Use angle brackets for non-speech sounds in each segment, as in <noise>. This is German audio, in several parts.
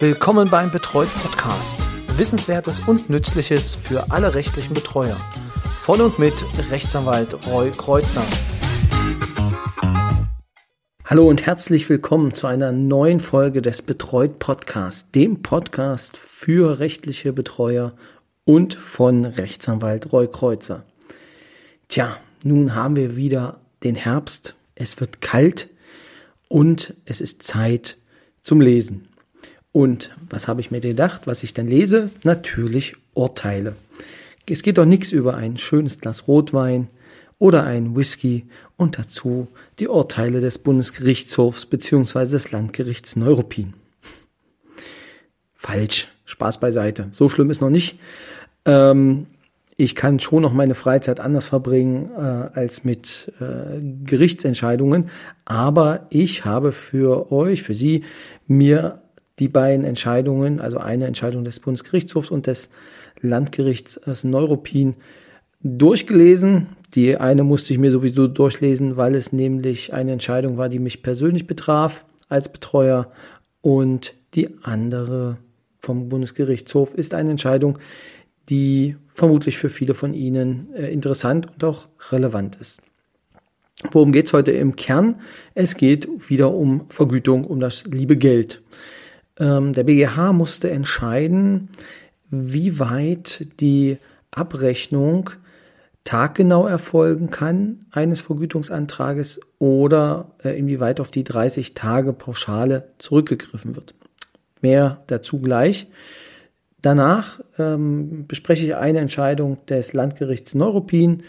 Willkommen beim Betreut Podcast. Wissenswertes und Nützliches für alle rechtlichen Betreuer. Von und mit Rechtsanwalt Roy Kreuzer. Hallo und herzlich willkommen zu einer neuen Folge des Betreut Podcasts, dem Podcast für rechtliche Betreuer und von Rechtsanwalt Roy Kreuzer. Tja, nun haben wir wieder den Herbst. Es wird kalt und es ist Zeit zum Lesen. Und was habe ich mir gedacht, was ich dann lese? Natürlich Urteile. Es geht doch nichts über ein schönes Glas Rotwein oder ein Whisky und dazu die Urteile des Bundesgerichtshofs bzw. des Landgerichts Neuruppin. Falsch, Spaß beiseite. So schlimm ist noch nicht. Ähm, ich kann schon noch meine Freizeit anders verbringen äh, als mit äh, Gerichtsentscheidungen, aber ich habe für euch, für Sie, mir die beiden Entscheidungen, also eine Entscheidung des Bundesgerichtshofs und des Landgerichts Neuruppin, durchgelesen. Die eine musste ich mir sowieso durchlesen, weil es nämlich eine Entscheidung war, die mich persönlich betraf als Betreuer. Und die andere vom Bundesgerichtshof ist eine Entscheidung, die vermutlich für viele von Ihnen äh, interessant und auch relevant ist. Worum geht es heute im Kern? Es geht wieder um Vergütung, um das liebe Geld. Ähm, der BGH musste entscheiden, wie weit die Abrechnung taggenau erfolgen kann eines Vergütungsantrages oder äh, inwieweit auf die 30 Tage Pauschale zurückgegriffen wird. Mehr dazu gleich. Danach ähm, bespreche ich eine Entscheidung des Landgerichts Neuruppin,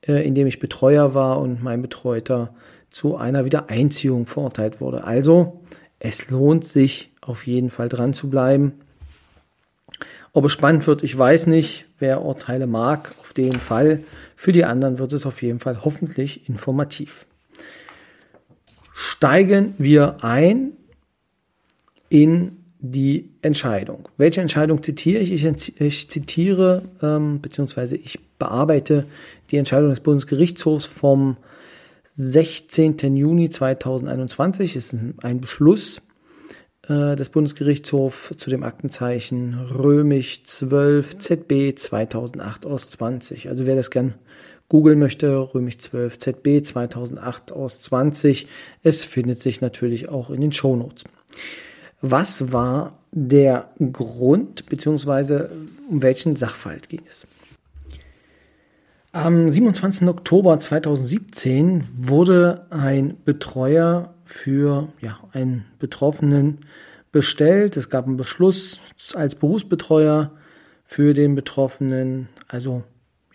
äh, in dem ich Betreuer war und mein Betreuter zu einer Wiedereinziehung verurteilt wurde. Also es lohnt sich auf jeden Fall dran zu bleiben. Ob es spannend wird, ich weiß nicht. Wer Urteile mag, auf den Fall. Für die anderen wird es auf jeden Fall hoffentlich informativ. Steigen wir ein in die Entscheidung. Welche Entscheidung zitiere ich? Ich, ich zitiere ähm, bzw. ich bearbeite die Entscheidung des Bundesgerichtshofs vom 16. Juni 2021. Es ist ein Beschluss äh, des Bundesgerichtshofs zu dem Aktenzeichen Römisch 12 ZB 2008 aus 20. Also wer das gern googeln möchte, Römisch 12 ZB 2008 aus 20. Es findet sich natürlich auch in den Shownotes. Was war der Grund, beziehungsweise um welchen Sachverhalt ging es? Am 27. Oktober 2017 wurde ein Betreuer für ja, einen Betroffenen bestellt. Es gab einen Beschluss als Berufsbetreuer für den Betroffenen. Also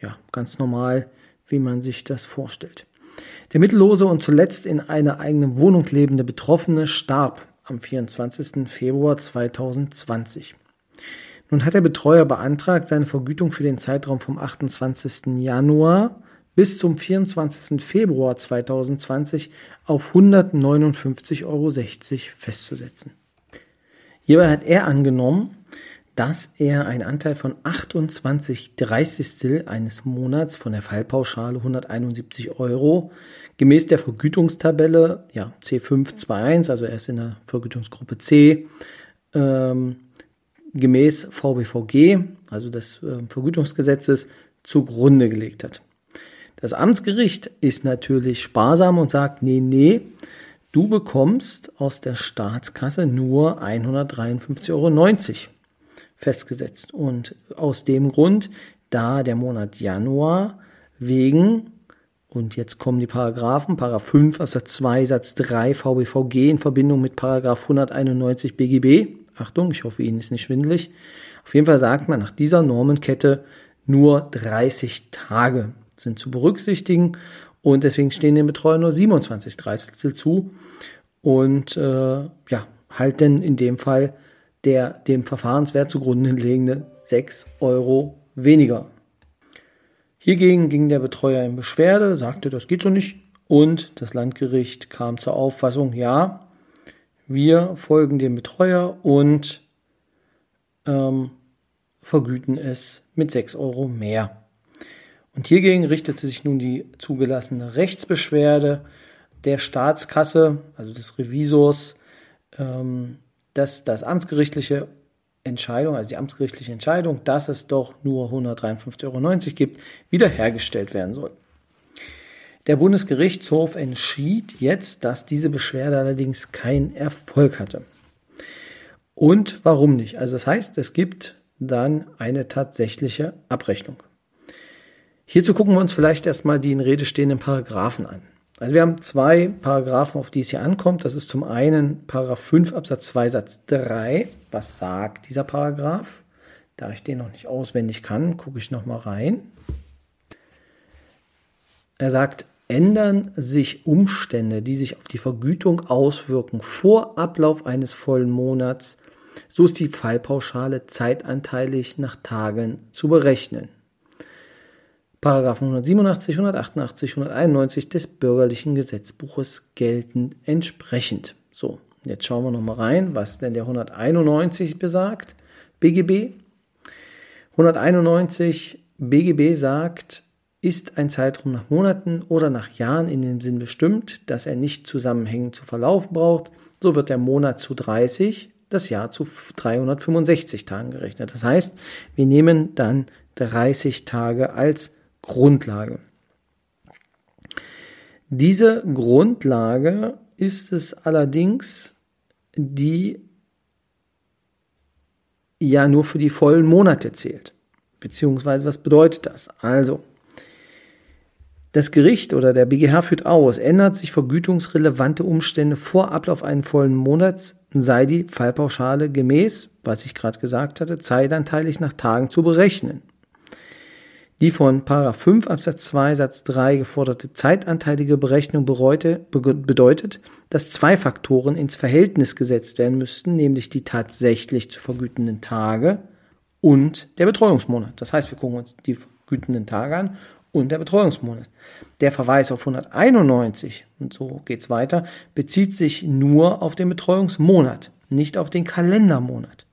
ja, ganz normal, wie man sich das vorstellt. Der mittellose und zuletzt in einer eigenen Wohnung lebende Betroffene starb am 24. Februar 2020. Nun hat der Betreuer beantragt, seine Vergütung für den Zeitraum vom 28. Januar bis zum 24. Februar 2020 auf 159,60 Euro festzusetzen. Hierbei hat er angenommen, dass er einen Anteil von 28 Dreißigstel eines Monats von der Fallpauschale 171 Euro gemäß der Vergütungstabelle ja, C521, also er ist in der Vergütungsgruppe C, ähm, gemäß VBVG, also des äh, Vergütungsgesetzes, zugrunde gelegt hat. Das Amtsgericht ist natürlich sparsam und sagt, nee, nee, du bekommst aus der Staatskasse nur 153,90 Euro festgesetzt. Und aus dem Grund, da der Monat Januar wegen, und jetzt kommen die Paragraphen, Paragraph 5 Absatz 2 Satz 3 VBVG in Verbindung mit Paragraph 191 BGB, Achtung, ich hoffe, Ihnen ist nicht schwindelig, auf jeden Fall sagt man nach dieser Normenkette nur 30 Tage sind zu berücksichtigen und deswegen stehen den Betreuern nur 27 Dreißigstel zu und äh, ja, halt denn in dem Fall der dem Verfahrenswert zugrunde liegende 6 Euro weniger. Hiergegen ging der Betreuer in Beschwerde, sagte, das geht so nicht. Und das Landgericht kam zur Auffassung, ja, wir folgen dem Betreuer und ähm, vergüten es mit 6 Euro mehr. Und hiergegen richtete sich nun die zugelassene Rechtsbeschwerde der Staatskasse, also des Revisors, ähm, dass das amtsgerichtliche Entscheidung, also die amtsgerichtliche Entscheidung, dass es doch nur 153,90 Euro gibt, wiederhergestellt werden soll. Der Bundesgerichtshof entschied jetzt, dass diese Beschwerde allerdings keinen Erfolg hatte. Und warum nicht? Also das heißt, es gibt dann eine tatsächliche Abrechnung. Hierzu gucken wir uns vielleicht erstmal die in Rede stehenden Paragraphen an. Also wir haben zwei Paragraphen, auf die es hier ankommt. Das ist zum einen Paragraph 5 Absatz 2 Satz 3. Was sagt dieser Paragraph? Da ich den noch nicht auswendig kann, gucke ich noch mal rein. Er sagt, ändern sich Umstände, die sich auf die Vergütung auswirken vor Ablauf eines vollen Monats, so ist die Fallpauschale zeitanteilig nach Tagen zu berechnen. Paragraphen 187, 188, 191 des bürgerlichen Gesetzbuches gelten entsprechend. So, jetzt schauen wir nochmal rein, was denn der 191 besagt. BGB. 191 BGB sagt, ist ein Zeitraum nach Monaten oder nach Jahren in dem Sinn bestimmt, dass er nicht zusammenhängend zu verlaufen braucht, so wird der Monat zu 30, das Jahr zu 365 Tagen gerechnet. Das heißt, wir nehmen dann 30 Tage als Grundlage. Diese Grundlage ist es allerdings, die ja nur für die vollen Monate zählt. Beziehungsweise, was bedeutet das? Also, das Gericht oder der BGH führt aus, ändert sich vergütungsrelevante Umstände vor Ablauf eines vollen Monats, sei die Fallpauschale gemäß, was ich gerade gesagt hatte, zeitanteilig nach Tagen zu berechnen. Die von 5 Absatz 2 Satz 3 geforderte zeitanteilige Berechnung bereute, bedeutet, dass zwei Faktoren ins Verhältnis gesetzt werden müssten, nämlich die tatsächlich zu vergütenden Tage und der Betreuungsmonat. Das heißt, wir gucken uns die vergütenden Tage an und der Betreuungsmonat. Der Verweis auf 191, und so geht's weiter, bezieht sich nur auf den Betreuungsmonat, nicht auf den Kalendermonat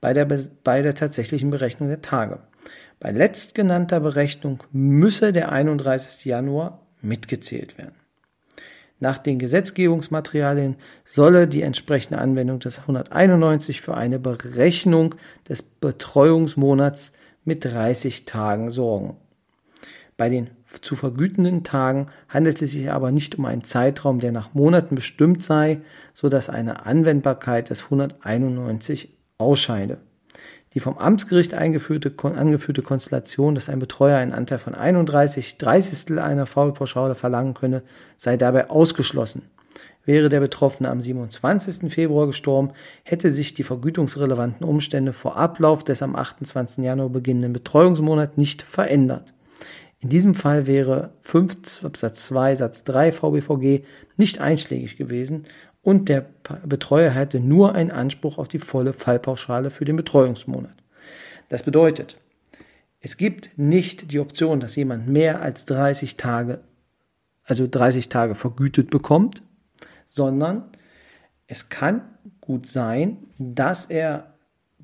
bei der, bei der tatsächlichen Berechnung der Tage. Bei letztgenannter Berechnung müsse der 31. Januar mitgezählt werden. Nach den Gesetzgebungsmaterialien solle die entsprechende Anwendung des 191 für eine Berechnung des Betreuungsmonats mit 30 Tagen sorgen. Bei den zu vergütenden Tagen handelt es sich aber nicht um einen Zeitraum, der nach Monaten bestimmt sei, so dass eine Anwendbarkeit des 191 ausscheide. Die vom Amtsgericht eingeführte, angeführte Konstellation, dass ein Betreuer einen Anteil von 31 Dreißigstel einer Faulpauschale verlangen könne, sei dabei ausgeschlossen. Wäre der Betroffene am 27. Februar gestorben, hätte sich die vergütungsrelevanten Umstände vor Ablauf des am 28. Januar beginnenden Betreuungsmonats nicht verändert. In diesem Fall wäre 5 Absatz 2 Satz 3 VBVG nicht einschlägig gewesen und der Betreuer hätte nur einen Anspruch auf die volle Fallpauschale für den Betreuungsmonat. Das bedeutet, es gibt nicht die Option, dass jemand mehr als 30 Tage, also 30 Tage vergütet bekommt, sondern es kann gut sein, dass er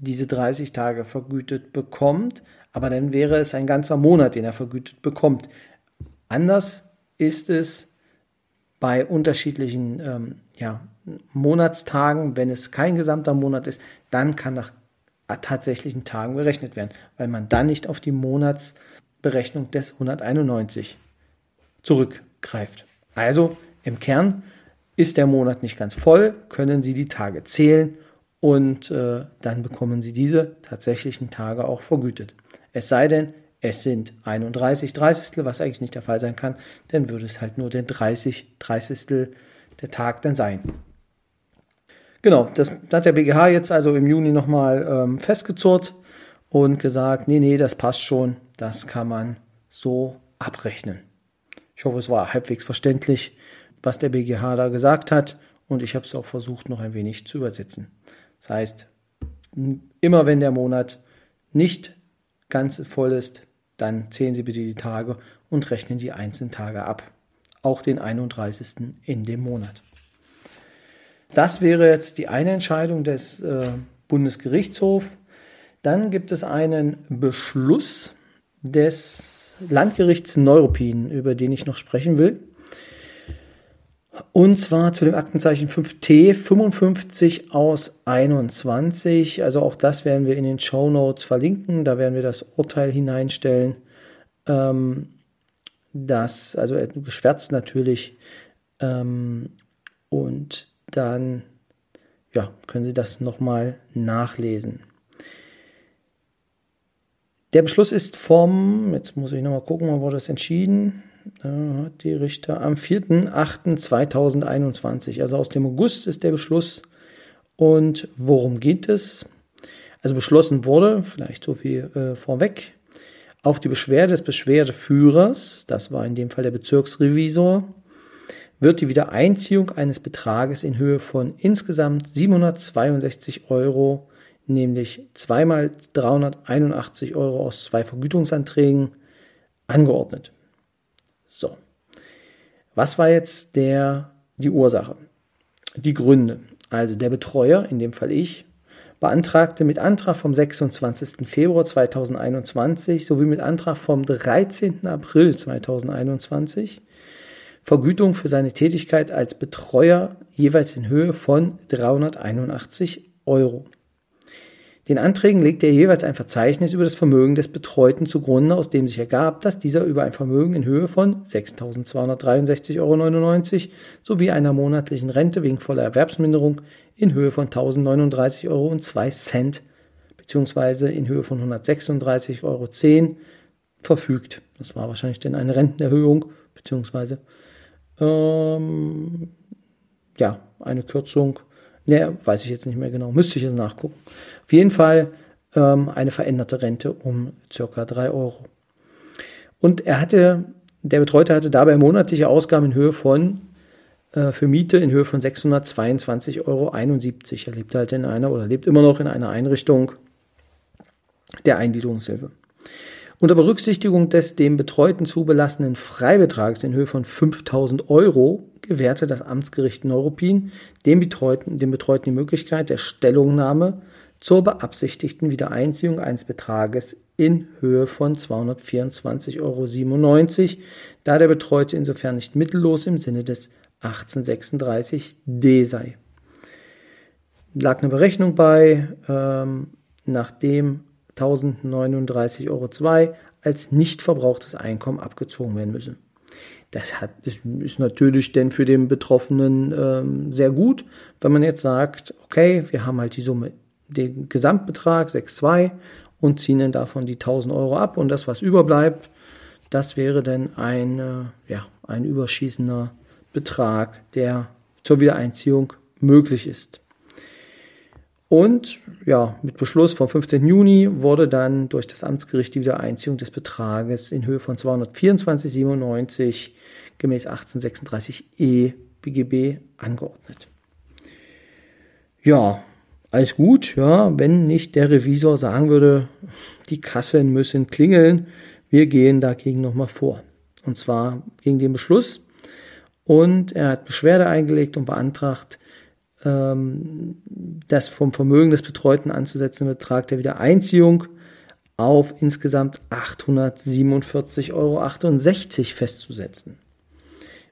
diese 30 Tage vergütet bekommt, aber dann wäre es ein ganzer Monat, den er vergütet bekommt. Anders ist es bei unterschiedlichen ähm, ja, Monatstagen, wenn es kein gesamter Monat ist, dann kann nach tatsächlichen Tagen berechnet werden, weil man dann nicht auf die Monatsberechnung des 191 zurückgreift. Also im Kern ist der Monat nicht ganz voll, können Sie die Tage zählen und äh, dann bekommen Sie diese tatsächlichen Tage auch vergütet. Es sei denn, es sind 31 Dreißigstel, was eigentlich nicht der Fall sein kann, dann würde es halt nur der 30 Dreißigstel der Tag dann sein. Genau, das hat der BGH jetzt also im Juni nochmal ähm, festgezurrt und gesagt, nee, nee, das passt schon, das kann man so abrechnen. Ich hoffe, es war halbwegs verständlich, was der BGH da gesagt hat und ich habe es auch versucht, noch ein wenig zu übersetzen. Das heißt, immer wenn der Monat nicht ganz voll ist, dann zählen Sie bitte die Tage und rechnen die einzelnen Tage ab. Auch den 31. in dem Monat. Das wäre jetzt die eine Entscheidung des äh, Bundesgerichtshofs. Dann gibt es einen Beschluss des Landgerichts Neuruppin, über den ich noch sprechen will. Und zwar zu dem Aktenzeichen 5T 55 aus 21. Also auch das werden wir in den Show Notes verlinken. Da werden wir das Urteil hineinstellen. Ähm, das, also geschwärzt natürlich. Ähm, und dann ja, können Sie das nochmal nachlesen. Der Beschluss ist vom, jetzt muss ich nochmal gucken, wann wurde das entschieden? Hat die Richter am 4.8.2021, also aus dem August ist der Beschluss. Und worum geht es? Also beschlossen wurde, vielleicht so viel äh, vorweg, auf die Beschwerde des Beschwerdeführers, das war in dem Fall der Bezirksrevisor, wird die Wiedereinziehung eines Betrages in Höhe von insgesamt 762 Euro, nämlich zweimal 381 Euro aus zwei Vergütungsanträgen, angeordnet. Was war jetzt der, die Ursache? Die Gründe. Also der Betreuer, in dem Fall ich, beantragte mit Antrag vom 26. Februar 2021 sowie mit Antrag vom 13. April 2021 Vergütung für seine Tätigkeit als Betreuer jeweils in Höhe von 381 Euro. Den Anträgen legte er jeweils ein Verzeichnis über das Vermögen des Betreuten zugrunde, aus dem sich ergab, dass dieser über ein Vermögen in Höhe von 6.263,99 Euro sowie einer monatlichen Rente wegen voller Erwerbsminderung in Höhe von 1.039,02 Euro bzw. in Höhe von 136,10 Euro verfügt. Das war wahrscheinlich denn eine Rentenerhöhung bzw. Ähm, ja, eine Kürzung. Ne, weiß ich jetzt nicht mehr genau. Müsste ich jetzt nachgucken. Auf jeden Fall ähm, eine veränderte Rente um circa 3 Euro. Und er hatte, der Betreute hatte dabei monatliche Ausgaben in Höhe von, äh, für Miete in Höhe von 622,71 Euro. Er lebt halt in einer oder lebt immer noch in einer Einrichtung der Eingliederungshilfe. Unter Berücksichtigung des dem Betreuten zu belastenden Freibetrags in Höhe von 5000 Euro gewährte das Amtsgericht Neuruppin dem Betreuten, dem Betreuten die Möglichkeit der Stellungnahme zur beabsichtigten Wiedereinziehung eines Betrages in Höhe von 224,97 Euro, da der Betreute insofern nicht mittellos im Sinne des 1836d sei. Lag eine Berechnung bei, ähm, nachdem 1039,02 Euro als nicht verbrauchtes Einkommen abgezogen werden müssen. Das, hat, ist natürlich denn für den Betroffenen ähm, sehr gut, wenn man jetzt sagt, okay, wir haben halt die Summe, den Gesamtbetrag 6,2 und ziehen dann davon die 1000 Euro ab und das, was überbleibt, das wäre dann ein, äh, ja, ein überschießender Betrag, der zur Wiedereinziehung möglich ist. Und ja, mit Beschluss vom 15. Juni wurde dann durch das Amtsgericht die Wiedereinziehung des Betrages in Höhe von 224,97 gemäß 1836e BGB angeordnet. Ja, alles gut, ja, wenn nicht der Revisor sagen würde, die Kassen müssen klingeln, wir gehen dagegen nochmal vor. Und zwar gegen den Beschluss. Und er hat Beschwerde eingelegt und beantragt, ähm, das vom Vermögen des Betreuten anzusetzende Betrag der Wiedereinziehung auf insgesamt 847,68 Euro festzusetzen.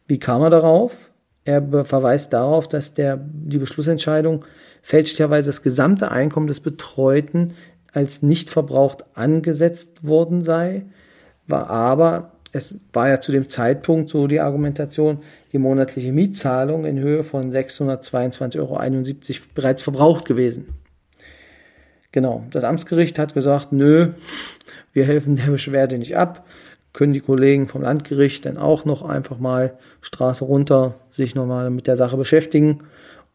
Wie kam er darauf? Er verweist darauf, dass der, die Beschlussentscheidung fälschlicherweise das gesamte Einkommen des Betreuten als nicht verbraucht angesetzt worden sei, war aber es war ja zu dem Zeitpunkt so die Argumentation, die monatliche Mietzahlung in Höhe von 622,71 Euro bereits verbraucht gewesen. Genau, das Amtsgericht hat gesagt, nö, wir helfen der Beschwerde nicht ab, können die Kollegen vom Landgericht dann auch noch einfach mal Straße runter sich nochmal mit der Sache beschäftigen.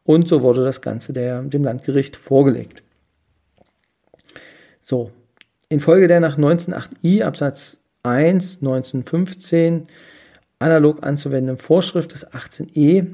Und so wurde das Ganze der, dem Landgericht vorgelegt. So, infolge der nach 19.8i Absatz 1 1915 analog anzuwendenden Vorschrift des 18e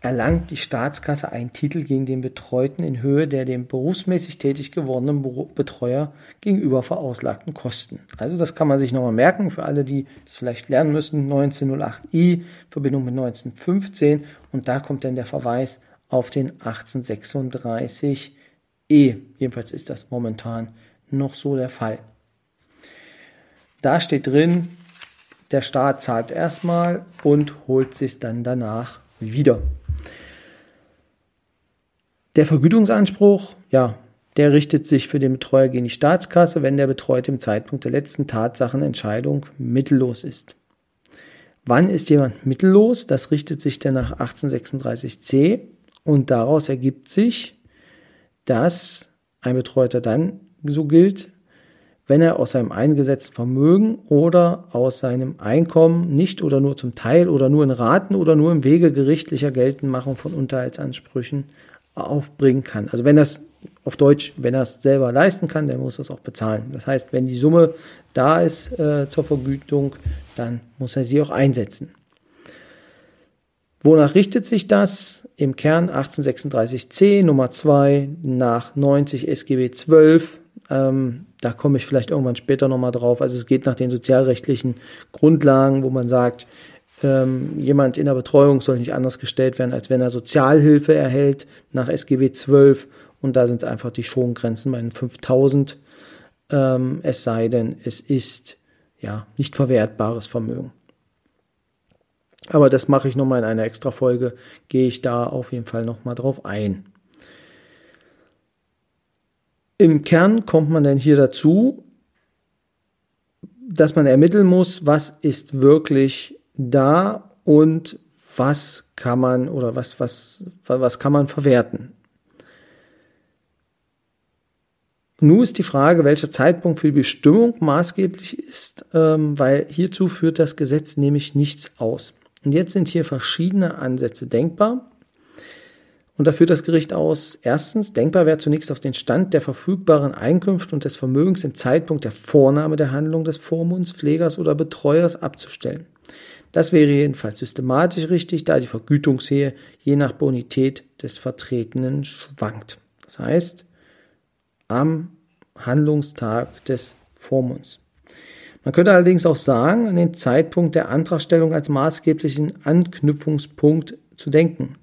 erlangt die Staatskasse einen Titel gegen den Betreuten in Höhe der dem berufsmäßig tätig gewordenen Betreuer gegenüber verauslagten Kosten. Also das kann man sich nochmal merken für alle, die das vielleicht lernen müssen. 1908i, Verbindung mit 1915 und da kommt dann der Verweis auf den 1836e. Jedenfalls ist das momentan noch so der Fall. Da steht drin, der Staat zahlt erstmal und holt sich dann danach wieder. Der Vergütungsanspruch, ja, der richtet sich für den Betreuer gegen die Staatskasse, wenn der Betreute im Zeitpunkt der letzten Tatsachenentscheidung mittellos ist. Wann ist jemand mittellos? Das richtet sich dann nach 1836c und daraus ergibt sich, dass ein Betreuter dann so gilt, wenn er aus seinem eingesetzten Vermögen oder aus seinem Einkommen nicht oder nur zum Teil oder nur in Raten oder nur im Wege gerichtlicher Geltendmachung von Unterhaltsansprüchen aufbringen kann. Also wenn das auf Deutsch, wenn er es selber leisten kann, dann muss er es auch bezahlen. Das heißt, wenn die Summe da ist äh, zur Vergütung, dann muss er sie auch einsetzen. Wonach richtet sich das? Im Kern 1836c Nummer 2 nach 90 SGB 12. Ähm, da komme ich vielleicht irgendwann später nochmal drauf. Also es geht nach den sozialrechtlichen Grundlagen, wo man sagt, ähm, jemand in der Betreuung soll nicht anders gestellt werden, als wenn er Sozialhilfe erhält nach SGB 12 und da sind einfach die Schongrenzen bei den 5000, ähm, es sei denn, es ist ja nicht verwertbares Vermögen. Aber das mache ich nochmal in einer extra Folge, gehe ich da auf jeden Fall nochmal drauf ein. Im Kern kommt man dann hier dazu, dass man ermitteln muss, was ist wirklich da und was kann man oder was, was, was kann man verwerten. Nun ist die Frage, welcher Zeitpunkt für die Bestimmung maßgeblich ist, ähm, weil hierzu führt das Gesetz nämlich nichts aus. Und jetzt sind hier verschiedene Ansätze denkbar. Und da führt das Gericht aus, erstens, denkbar wäre zunächst auf den Stand der verfügbaren Einkünfte und des Vermögens im Zeitpunkt der Vornahme der Handlung des Vormunds, Pflegers oder Betreuers abzustellen. Das wäre jedenfalls systematisch richtig, da die Vergütungshöhe je nach Bonität des Vertretenen schwankt. Das heißt, am Handlungstag des Vormunds. Man könnte allerdings auch sagen, an den Zeitpunkt der Antragstellung als maßgeblichen Anknüpfungspunkt zu denken.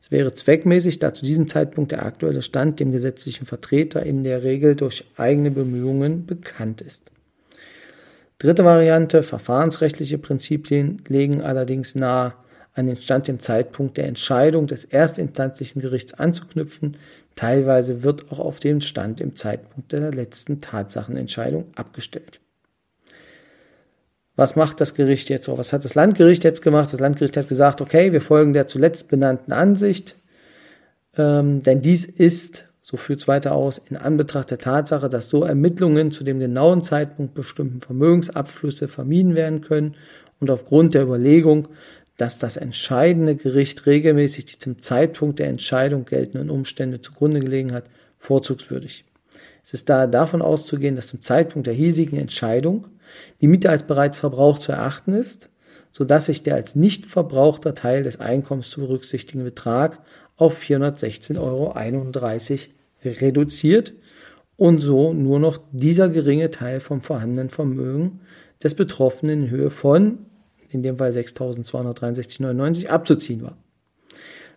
Es wäre zweckmäßig, da zu diesem Zeitpunkt der aktuelle Stand dem gesetzlichen Vertreter in der Regel durch eigene Bemühungen bekannt ist. Dritte Variante, verfahrensrechtliche Prinzipien legen allerdings nahe, an den Stand im Zeitpunkt der Entscheidung des erstinstanzlichen Gerichts anzuknüpfen, Teilweise wird auch auf dem Stand im Zeitpunkt der letzten Tatsachenentscheidung abgestellt. Was macht das Gericht jetzt? Was hat das Landgericht jetzt gemacht? Das Landgericht hat gesagt, okay, wir folgen der zuletzt benannten Ansicht, ähm, denn dies ist, so führt es weiter aus, in Anbetracht der Tatsache, dass so Ermittlungen zu dem genauen Zeitpunkt bestimmten Vermögensabflüsse vermieden werden können und aufgrund der Überlegung, dass das entscheidende Gericht regelmäßig die zum Zeitpunkt der Entscheidung geltenden Umstände zugrunde gelegen hat, vorzugswürdig. Es ist daher davon auszugehen, dass zum Zeitpunkt der hiesigen Entscheidung die Miete als bereits verbraucht zu erachten ist, sodass sich der als nicht verbrauchter Teil des Einkommens zu berücksichtigen Betrag auf 416,31 Euro reduziert und so nur noch dieser geringe Teil vom vorhandenen Vermögen des Betroffenen in Höhe von in dem Fall 6.263,99 abzuziehen war.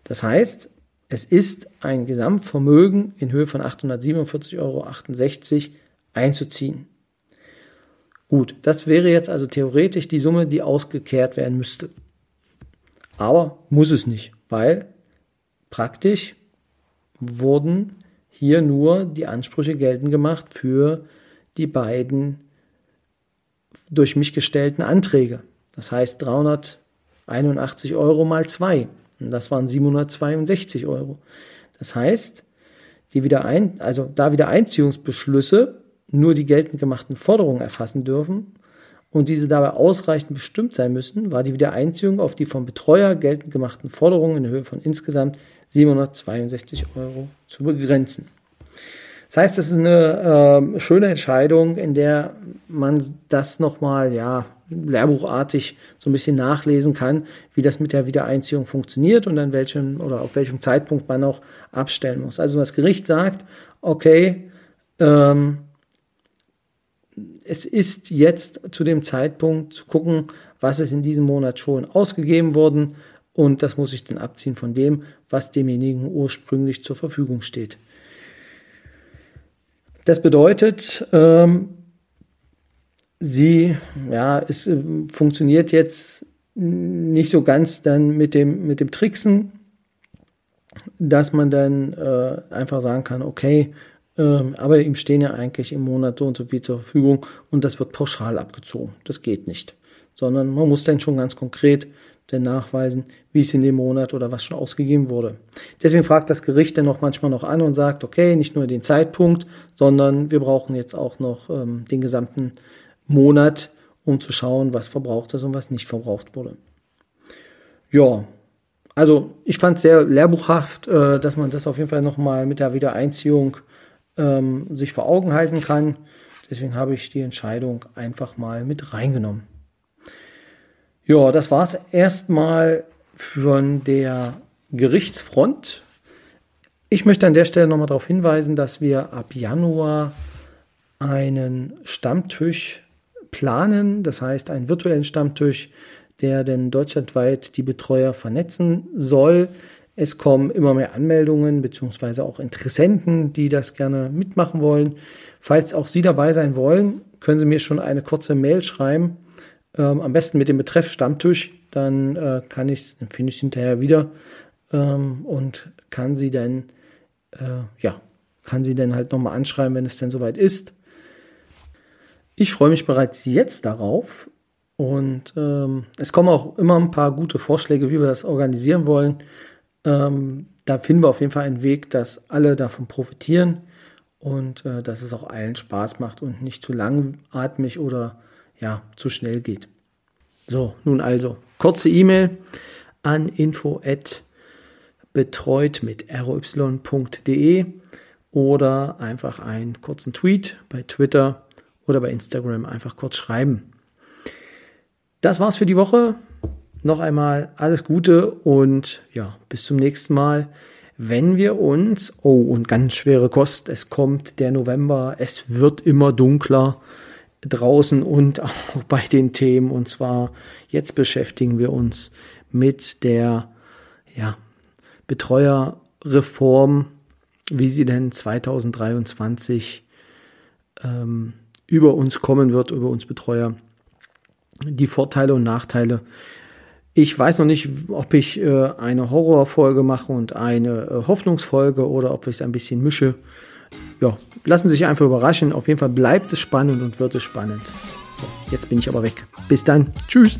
Das heißt, es ist ein Gesamtvermögen in Höhe von 847,68 Euro einzuziehen. Gut, das wäre jetzt also theoretisch die Summe, die ausgekehrt werden müsste. Aber muss es nicht, weil praktisch wurden hier nur die Ansprüche geltend gemacht für die beiden durch mich gestellten Anträge. Das heißt 381 Euro mal 2. Und das waren 762 Euro. Das heißt, die Wiederein also da Wiedereinziehungsbeschlüsse nur die geltend gemachten Forderungen erfassen dürfen und diese dabei ausreichend bestimmt sein müssen, war die Wiedereinziehung auf die vom Betreuer geltend gemachten Forderungen in Höhe von insgesamt 762 Euro zu begrenzen. Das heißt, das ist eine äh, schöne Entscheidung, in der man das nochmal, ja, lehrbuchartig so ein bisschen nachlesen kann, wie das mit der Wiedereinziehung funktioniert und an welchem oder auf welchem Zeitpunkt man auch abstellen muss. Also das Gericht sagt, okay, ähm, es ist jetzt zu dem Zeitpunkt zu gucken, was ist in diesem Monat schon ausgegeben worden und das muss ich dann abziehen von dem, was demjenigen ursprünglich zur Verfügung steht. Das bedeutet, ähm, sie, ja, es äh, funktioniert jetzt nicht so ganz dann mit dem, mit dem Tricksen, dass man dann äh, einfach sagen kann, okay, äh, aber ihm stehen ja eigentlich im Monat so und so viel zur Verfügung und das wird pauschal abgezogen. Das geht nicht. Sondern man muss dann schon ganz konkret denn nachweisen, wie es in dem Monat oder was schon ausgegeben wurde. Deswegen fragt das Gericht dann noch manchmal noch an und sagt, okay, nicht nur den Zeitpunkt, sondern wir brauchen jetzt auch noch ähm, den gesamten Monat, um zu schauen, was verbraucht ist und was nicht verbraucht wurde. Ja, also ich fand es sehr lehrbuchhaft, äh, dass man das auf jeden Fall nochmal mit der Wiedereinziehung ähm, sich vor Augen halten kann. Deswegen habe ich die Entscheidung einfach mal mit reingenommen. Ja, das war es erstmal von der Gerichtsfront. Ich möchte an der Stelle nochmal darauf hinweisen, dass wir ab Januar einen Stammtisch planen, das heißt einen virtuellen Stammtisch, der denn deutschlandweit die Betreuer vernetzen soll. Es kommen immer mehr Anmeldungen beziehungsweise auch Interessenten, die das gerne mitmachen wollen. Falls auch Sie dabei sein wollen, können Sie mir schon eine kurze Mail schreiben. Ähm, am besten mit dem Betreff Stammtisch, dann äh, kann ich finde ich hinterher wieder ähm, und kann Sie dann äh, ja kann Sie dann halt nochmal anschreiben, wenn es denn soweit ist. Ich freue mich bereits jetzt darauf und ähm, es kommen auch immer ein paar gute Vorschläge, wie wir das organisieren wollen. Ähm, da finden wir auf jeden Fall einen Weg, dass alle davon profitieren und äh, dass es auch allen Spaß macht und nicht zu langatmig oder ja, zu schnell geht. So, nun also, kurze E-Mail an info betreut mit roy.de oder einfach einen kurzen Tweet bei Twitter oder bei Instagram einfach kurz schreiben. Das war's für die Woche. Noch einmal alles Gute und ja, bis zum nächsten Mal. Wenn wir uns, oh, und ganz schwere Kost, es kommt der November, es wird immer dunkler draußen und <laughs> auch bei den Themen. Und zwar jetzt beschäftigen wir uns mit der ja, Betreuerreform, wie sie denn 2023 ähm, über uns kommen wird, über uns Betreuer, die Vorteile und Nachteile. Ich weiß noch nicht, ob ich äh, eine Horrorfolge mache und eine äh, Hoffnungsfolge oder ob ich es ein bisschen mische. Ja, lassen Sie sich einfach überraschen. Auf jeden Fall bleibt es spannend und wird es spannend. Jetzt bin ich aber weg. Bis dann. Tschüss.